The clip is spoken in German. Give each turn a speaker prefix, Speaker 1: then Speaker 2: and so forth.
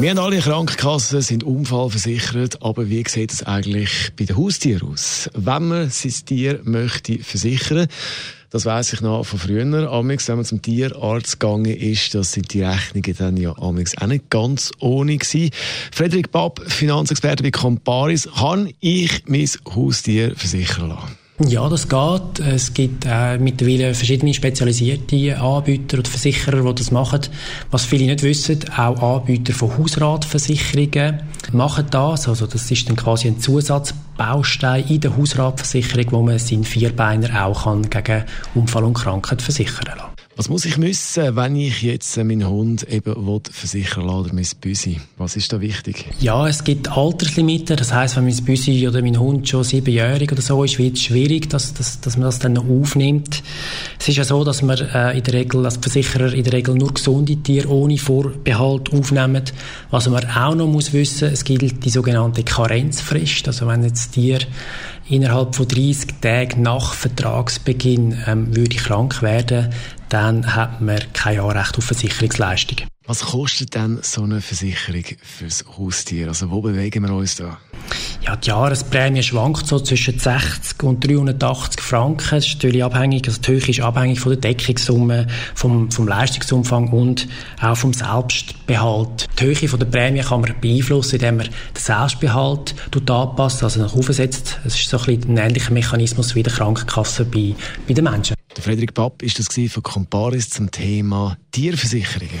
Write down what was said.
Speaker 1: wir haben alle Krankenkassen, sind unfallversichert, aber wie sieht es eigentlich bei den Haustieren aus? Wenn man sein Tier möchte versichern, das weiß ich noch von früher. Amix, wenn man zum Tierarzt gegangen ist, das sind die Rechnungen dann ja amix auch nicht ganz ohne gewesen. Frederik Babb, Finanzexperte bei Comparis, kann ich mein Haustier versichern lassen?
Speaker 2: Ja, das geht. Es gibt äh, mittlerweile verschiedene spezialisierte Anbieter und Versicherer, die das machen. Was viele nicht wissen, auch Anbieter von Hausratversicherungen machen das. Also das ist dann quasi ein Zusatzbaustein in der Hausratversicherung, wo man seinen Vierbeiner auch kann gegen Unfall und Krankheit versichern kann.
Speaker 1: Was muss ich wissen, wenn ich jetzt meinen Hund eben will versichern lassen mein Büsi? Was ist da wichtig?
Speaker 2: Ja, es gibt Alterslimiten. Das heißt, wenn mein Büsi oder mein Hund schon siebenjährig oder so ist, wird es schwierig, dass, dass, dass man das dann noch aufnimmt. Es ist ja so, dass man äh, in der Regel als Versicherer in der Regel nur gesunde Tiere ohne Vorbehalt aufnehmen. Was man auch noch muss wissen, es gilt die sogenannte Karenzfrist. Also wenn jetzt Tier innerhalb von 30 Tagen nach Vertragsbeginn ähm, würde krank werden, dann hat man kein Anrecht auf Versicherungsleistungen.
Speaker 1: Was kostet denn so eine Versicherung fürs Haustier? Also wo bewegen wir uns da?
Speaker 2: Ja, die Jahresprämie schwankt so zwischen 60 und 380 Franken. Das ist natürlich abhängig, also die Höhe ist abhängig von der Deckungssumme, vom, vom Leistungsumfang und auch vom Selbstbehalt. Die Höhe von der Prämie kann man beeinflussen, indem man den Selbstbehalt anpasst, also nach aufsetzt. Es ist so ein, bisschen ein ähnlicher Mechanismus wie der Krankenkasse bei, bei den Menschen.
Speaker 1: Der Frederik Papp ist das von Comparis zum Thema Tierversicherungen.